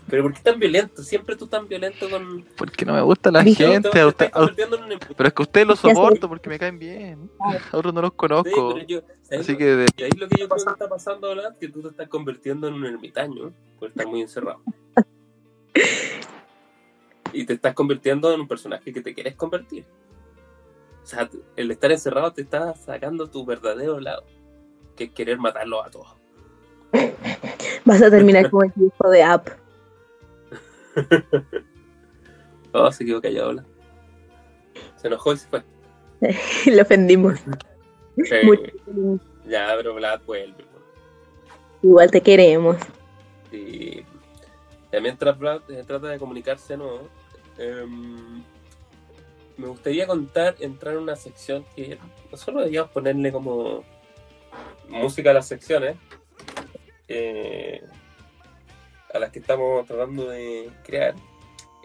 Pero ¿por qué tan violento? Siempre tú tan violento con. Porque no me gusta la gente. Te usted- estás un Pero es que a ustedes los soporto porque me caen bien. [laughs] A otros no los Sí, conozco. yo- ¿sabes Así lo- que de- Y ahí lo que yo creo que está pasando ahora que tú te estás convirtiendo en un ermitaño por estar muy encerrado. [laughs] Y te estás convirtiendo en un personaje que te quieres convertir. O sea, el estar encerrado te está sacando tu verdadero lado, que es querer matarlos a todos. [laughs] Vas a terminar como el hijo de App. [laughs] Oh, se quedó callado. la. Se enojó y se fue. [laughs] Lo ofendimos. Sí, ya, pero Vlad vuelve. po. Igual te queremos. Y ya mientras Vlad eh, trata de comunicarse, ¿no? Em, me gustaría contar, entrar en una sección que nosotros deberíamos ponerle como música a las secciones eh, a las que estamos tratando de crear.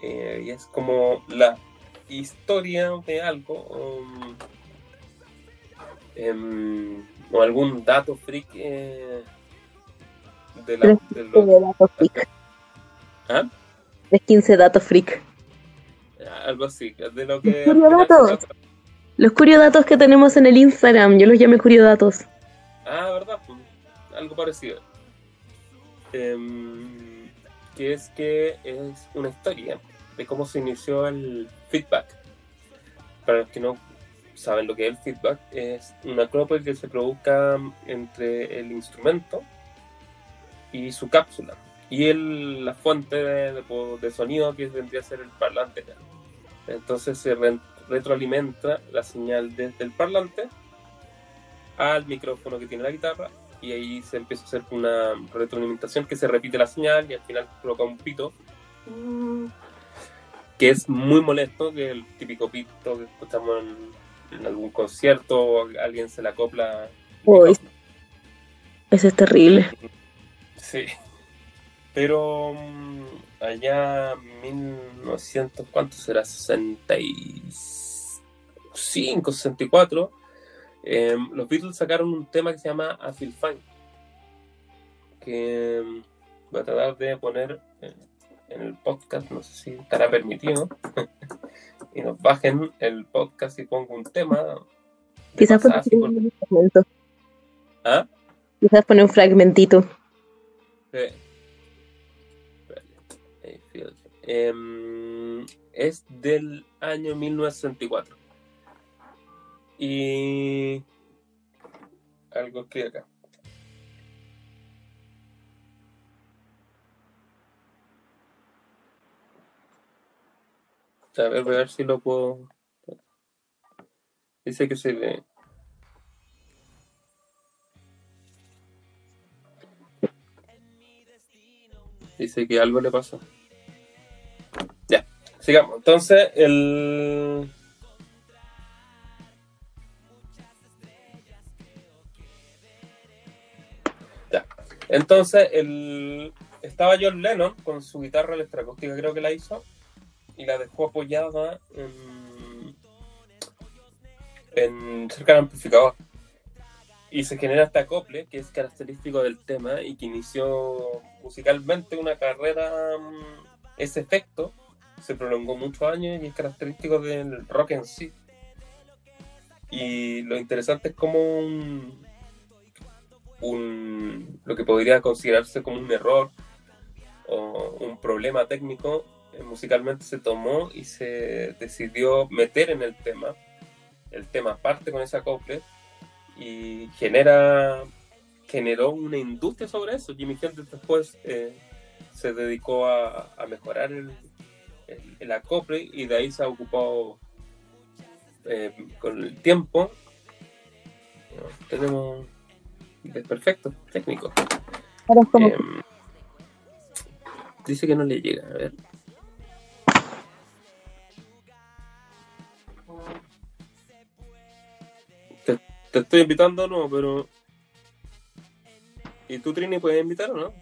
Eh, y es como la historia de algo o, em, o algún dato freak eh, de la, de lo- De datos freak. ¿Ah? De 15 datos freak. Algo así, de lo que... Curio datos. Los curiodatos que tenemos en el Instagram, yo los llamé curiodatos. Ah, ¿verdad? Pues, algo parecido. Em, que es que es una historia de cómo se inició el feedback. Para los que no saben lo que es el feedback, es una acrópolis que se produzca entre el instrumento y su cápsula. Y el, la fuente de, de- de sonido que vendría a ser el parlante. Entonces se re- retroalimenta la señal desde el parlante al micrófono que tiene la guitarra y ahí se empieza a hacer una retroalimentación que se repite la señal y al final provoca un pito que es muy molesto, que es el típico pito que escuchamos en, en algún concierto o alguien se la acopla. micrófono. Eso es terrible. Sí. Pero mm, allá 1900, ¿cuánto será? 65, 64. eh, los Beatles sacaron un tema que se llama I Feel Fine. Que mm, voy a tratar de poner en el podcast, no sé si estará permitido, [laughs] y nos bajen el podcast y pongo un tema. Quizás poner un fragmento. ¿Ah? Quizás poner un fragmentito. Eh, Em, es del año 1964. Y algo que acá. A ver, voy a ver si lo puedo. Dice que se ve. Dice que algo le pasó. Sigamos. Entonces, el. Ya. Entonces, el. Estaba John Lennon con su guitarra electroacústica, creo que la hizo, y la dejó apoyada en. en cerca del amplificador. Y se genera este acople que es característico del tema y que inició musicalmente una carrera. mm, Ese efecto se prolongó muchos años y es característico del rock en sí. Y lo interesante es como un, un- lo que podría considerarse como un error o un problema técnico eh, musicalmente se tomó y se decidió meter en el tema. El tema parte con ese acople y genera generó una industria sobre eso. Jimmy Hendrix después eh, se dedicó a, a mejorar el, el, acople y de ahí se ha ocupado eh, con el tiempo. Tenemos perfecto técnico. Ahora es como Eh, dice que no le llega, a ver. Te, te estoy invitando, no, pero. ¿Y tú, Trini, puedes invitar o no?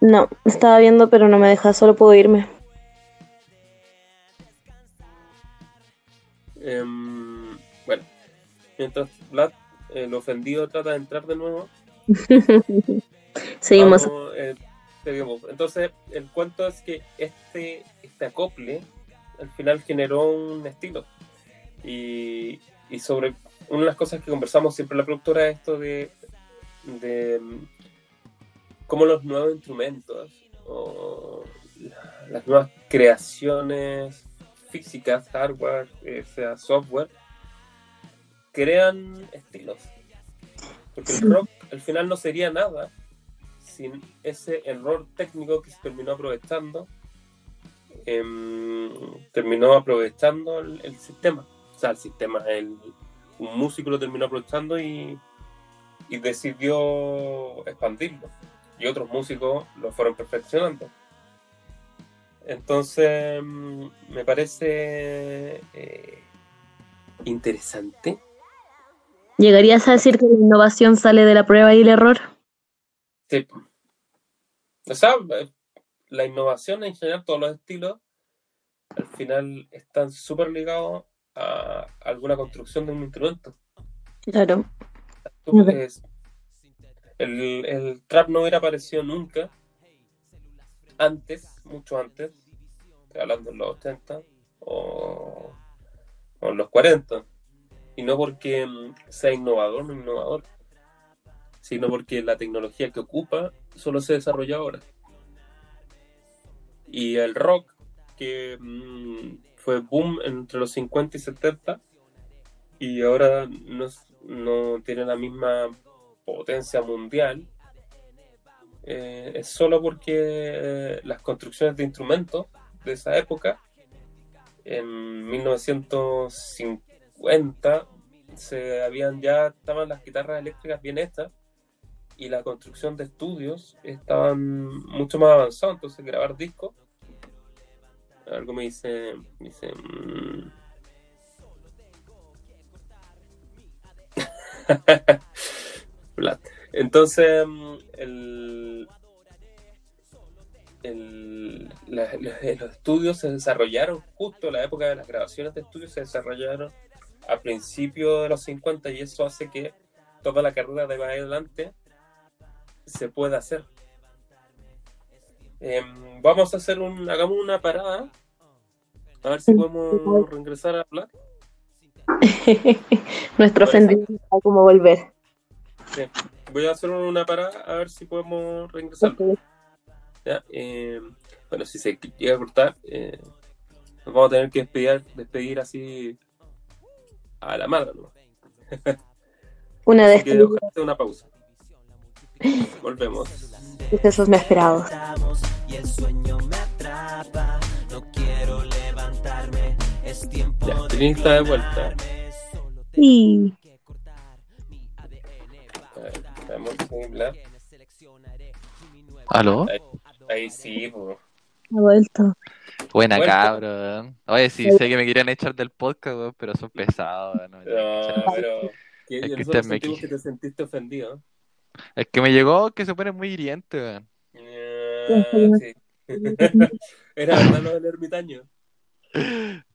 No, estaba viendo, pero no me deja, solo puedo irme. Em, bueno, mientras Vlad, el ofendido, trata de entrar de nuevo, Seguimos. Vamos, eh, seguimos. Entonces, el cuento es que este, este acople al final generó un estilo. Y, y sobre una de las cosas que conversamos siempre en la productora es esto de, de mm, cómo los nuevos instrumentos o la- las nuevas creaciones físicas, hardware, eh, sea software, crean estilos. Porque el rock al final no sería nada sin ese error técnico que se terminó aprovechando, em, terminó aprovechando el, el sistema. O sea, el sistema, el, un músico lo terminó aprovechando y, y decidió expandirlo. Y otros músicos lo fueron perfeccionando. Entonces, mm, me parece eh, interesante. ¿Llegarías a decir que la innovación sale de la prueba y el error? Sí. O sea, eh, la innovación en general, todos los estilos, al final están súper ligados a alguna construcción de un instrumento. Claro. El, el trap no hubiera aparecido nunca antes, mucho antes, hablando en los 80 o, en los 40, y no porque mm, sea innovador no innovador, sino porque la tecnología que ocupa solo se desarrolla ahora. Y el rock, que mm, fue boom entre los 50 y 70, y ahora no tiene la misma potencia mundial, eh, es solo porque eh, las construcciones de instrumentos de esa época, en 1950, se habían ya estaban las guitarras eléctricas bien hechas y la construcción de estudios estaban mucho más avanzados, entonces grabar discos algo me dice, me dice mm. [laughs] Entonces, mm, el, el- la- [laughs] los estudios se desarrollaron justo la época de las grabaciones de estudios se desarrollaron a principios de los 50 y eso hace que toda la carrera de ahí adelante se pueda hacer. Em, vamos a hacer un, hagamos una parada. A ver si podemos regresar a hablar. [laughs] Nuestro ofendido sabe cómo volver. Sí. Voy a hacer una parada a ver si podemos regresar. ¿Ya? Eh, bueno, si se llega a cortar, eh, nos vamos a tener que despedir, despedir así a la madre. ¿no? [laughs] Una despedida ojalá sea una pausa. Volvemos. de esos inesperados. y el sueño me atrapa. No quiero levantarme, es tiempo Ya, está de vuelta. Sí. ¿Aló? Ahí sí, po. ha vuelto. Buena Vuelta. cabrón. Oye, sí, sé que me querían echar del podcast, weón, pero son pesados. weón, no me No, pero. que Es que nosotros me qui- que te sentiste ofendido. Es que me llegó que se pone muy hiriente, weón. Ah, sí. [laughs] Era verdad lo del ermitaño.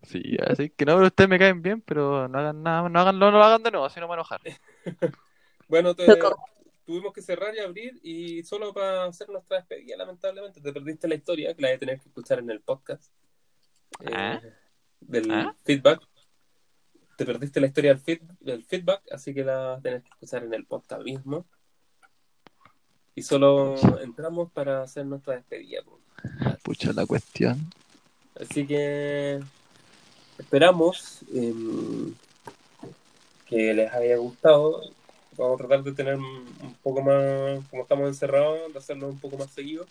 Sí, así que no, pero ustedes me caen bien, pero no hagan nada, no hagan, no, no lo hagan de nuevo, así no me enojar. [laughs] Bueno, te-. Tuvimos que cerrar y abrir y solo para hacer nuestra despedida, lamentablemente, te perdiste la historia que la de tener que escuchar en el podcast. eh, ¿Ah? Del ¿Ah? feedback. Te perdiste la historia del, feed- del feedback, así que la tener que escuchar en el podcast mismo. Y solo entramos para hacer nuestra despedida. po. Pucha la cuestión. Así que esperamos em, que les haya gustado. Vamos a tratar de tener un poco más, como estamos encerrados, de hacerlo un poco más seguido.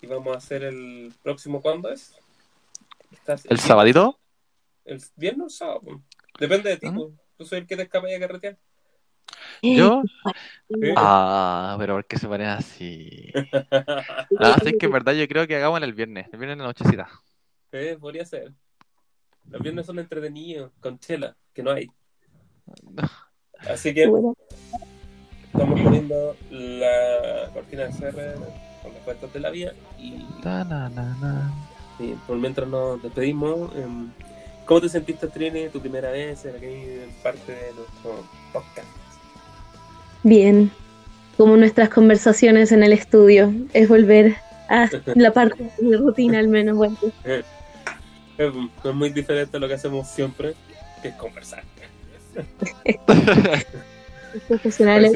Y vamos a hacer el próximo, ¿cuándo es? ¿Estás- ¿El sabadito? ¿El viernes o el sábado? Depende de ti. Tú soy el que te escapa y a carretear. ¿Yo? ¿Eh? Ah, pero ¿por qué se ponen así? [laughs] Ah, sí, es que en verdad yo creo que hagamos el viernes, el viernes en la nochecita. Eh, podría ser. Los viernes son entretenidos, con chela, que no hay. [laughs] Así que Bueno, Estamos poniendo la cortina de cierre con las cuentas de la vía y, na, na, na. y por mientras nos despedimos, em, ¿cómo te sentiste, Trini, tu primera vez en parte de nuestro podcast? bien. Como nuestras conversaciones en el estudio. Es volver a [laughs] la parte de mi rutina, al menos. Bueno, [laughs] Es, es muy diferente a lo que hacemos siempre, que es conversar. Profesionales.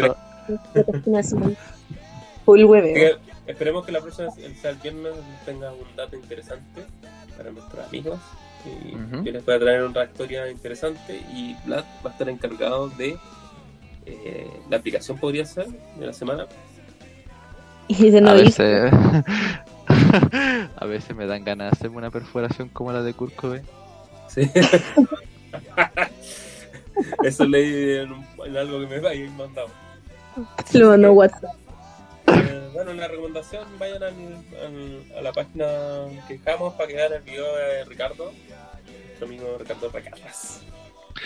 Full hueveo. Esperemos que la próxima, el sea el viernes, tenga un dato interesante para nuestros amigos. Y Ujú. que les pueda traer una historia interesante. Y Vlad va a estar encargado de eh, la aplicación, podría ser, de la semana. Y de A no veces, [laughs] a veces me dan ganas de hacerme una perforación como la de Kurt Cobain. Sí. [laughs] Eso leí en, un- en algo que me habían mandado. Lo mandó WhatsApp. Eh, bueno, la recomendación, vayan al- al- a la página que dejamos para que vean el video de Ricardo, nuestro amigo Ricardo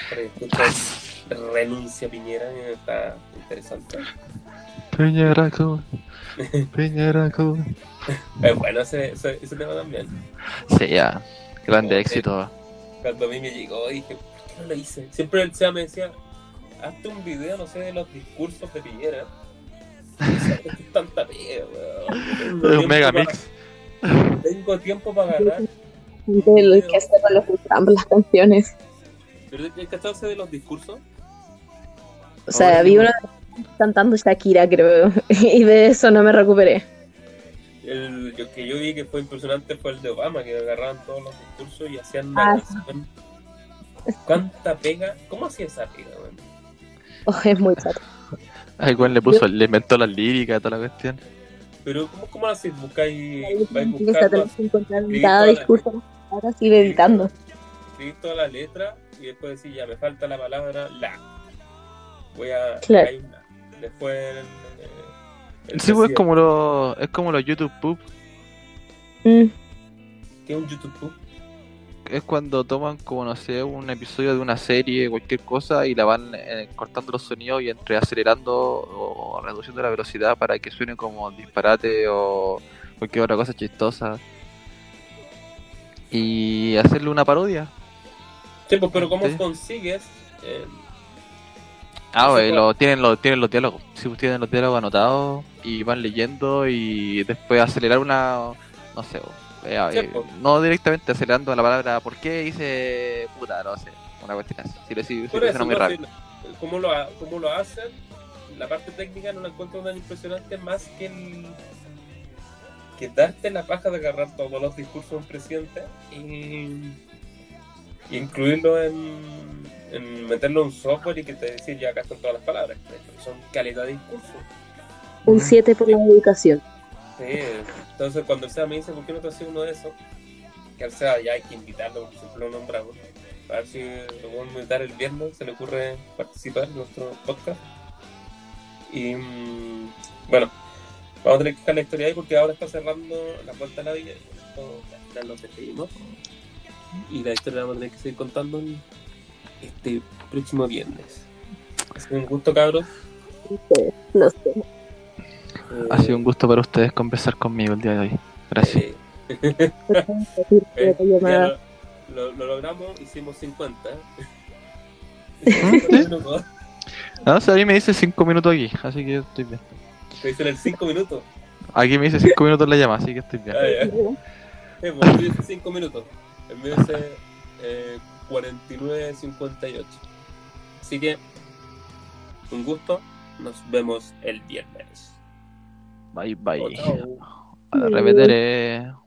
que escuchen Renuncia Piñera, que está interesante. Peñaraco, [laughs] Peñaraco. Es bueno ese, ese, ese tema también. Sí, ya. Grande Oh, éxito. Cuando a mí me llegó, dije, ¿por qué no lo hice? Siempre el SEA me decía, hazte un video, no sé, de los discursos de Piñera. "Es que es tanta pega, weón. Tengo Es un tiempo mega para- mix. Tengo tiempo para agarrar. El que hace con los Trump las canciones. ¿Pero que ese de los discursos? O sea, vi una cantando Shakira, creo. [laughs] Y de eso no me recuperé. El yo- que yo vi que fue impresionante fue el de Obama, que agarraban todos los discursos y hacían una Ah, canción. ¿Cuánta pega? ¿Cómo hacía esa pega, weón? Oh, es muy chato. Ay, igual le puso, le inventó las líricas toda la cuestión. Pero ¿cómo, cómo lo hacéis? ¿Buscáis, que encontrar cada discurso. Ahora sigue editando. escribís toda la letra y después decís, ya me falta la palabra la? Voy a... Claro. una. Después... eh, el Sí, pues es como los, es como los YouTube Poop. Mm, ¿Qué es un YouTube? Poop? Es cuando toman como, no sé, un episodio de una serie, cualquier cosa, y la van eh, cortando los sonidos y entre acelerando o reduciendo la velocidad para que suene como disparate o cualquier otra cosa chistosa. Y hacerle una parodia. Sí, pues, pero ¿cómo Sí. consigues eh, Ah, fue- lo, tienen, lo, tienen los diálogos. Si ustedes tienen los diálogos anotados y van leyendo y después acelerar una. No sé, eh, eh, no directamente acelerando la palabra ¿por qué dice puta? No sé, una cuestión así. Si lo, si, si lo eso, muy no, rápido. ¿cómo, lo, ha- cómo lo hacen? La parte técnica no la encuentro tan impresionante más que el, que darte la paja de agarrar todos los discursos de un presidente y, y incluirlo en, en meterlo en un software y que te decir ya acá están todas las palabras. Son calidad de discurso. Un 7 por la dedicación. Entonces cuando el SEA me dice, ¿por qué no te haces uno de esos? Que al SEA ya hay que invitarlo, porque siempre lo nombramos. A ver si lo podemos invitar el viernes, se le ocurre participar en nuestro podcast. Y mm, bueno, vamos a tener que dejar la historia ahí porque ahora está cerrando la puerta a la vida. Al despedimos. Y la historia la vamos a tener que seguir contando este próximo viernes. Ha sido un gusto, cabros. No sé. Eh, Ha sido un gusto para ustedes conversar conmigo el día de hoy. Gracias. eh, Eh, [laughs] ya lo, lo- lo logramos, hicimos 50. ¿Mm? minutos. No, o sea, a mí me dice 5 minutos aquí, así que estoy bien. Te dicen el 5 minutos. Aquí me dice 5 minutos la llama, así que estoy bien. Ah, ya. Eh, pues, dices 5 minutos. El mío dice eh, 49.58. Así que, un gusto. Nos vemos el viernes. Bye bye. Oh, Al rivedere.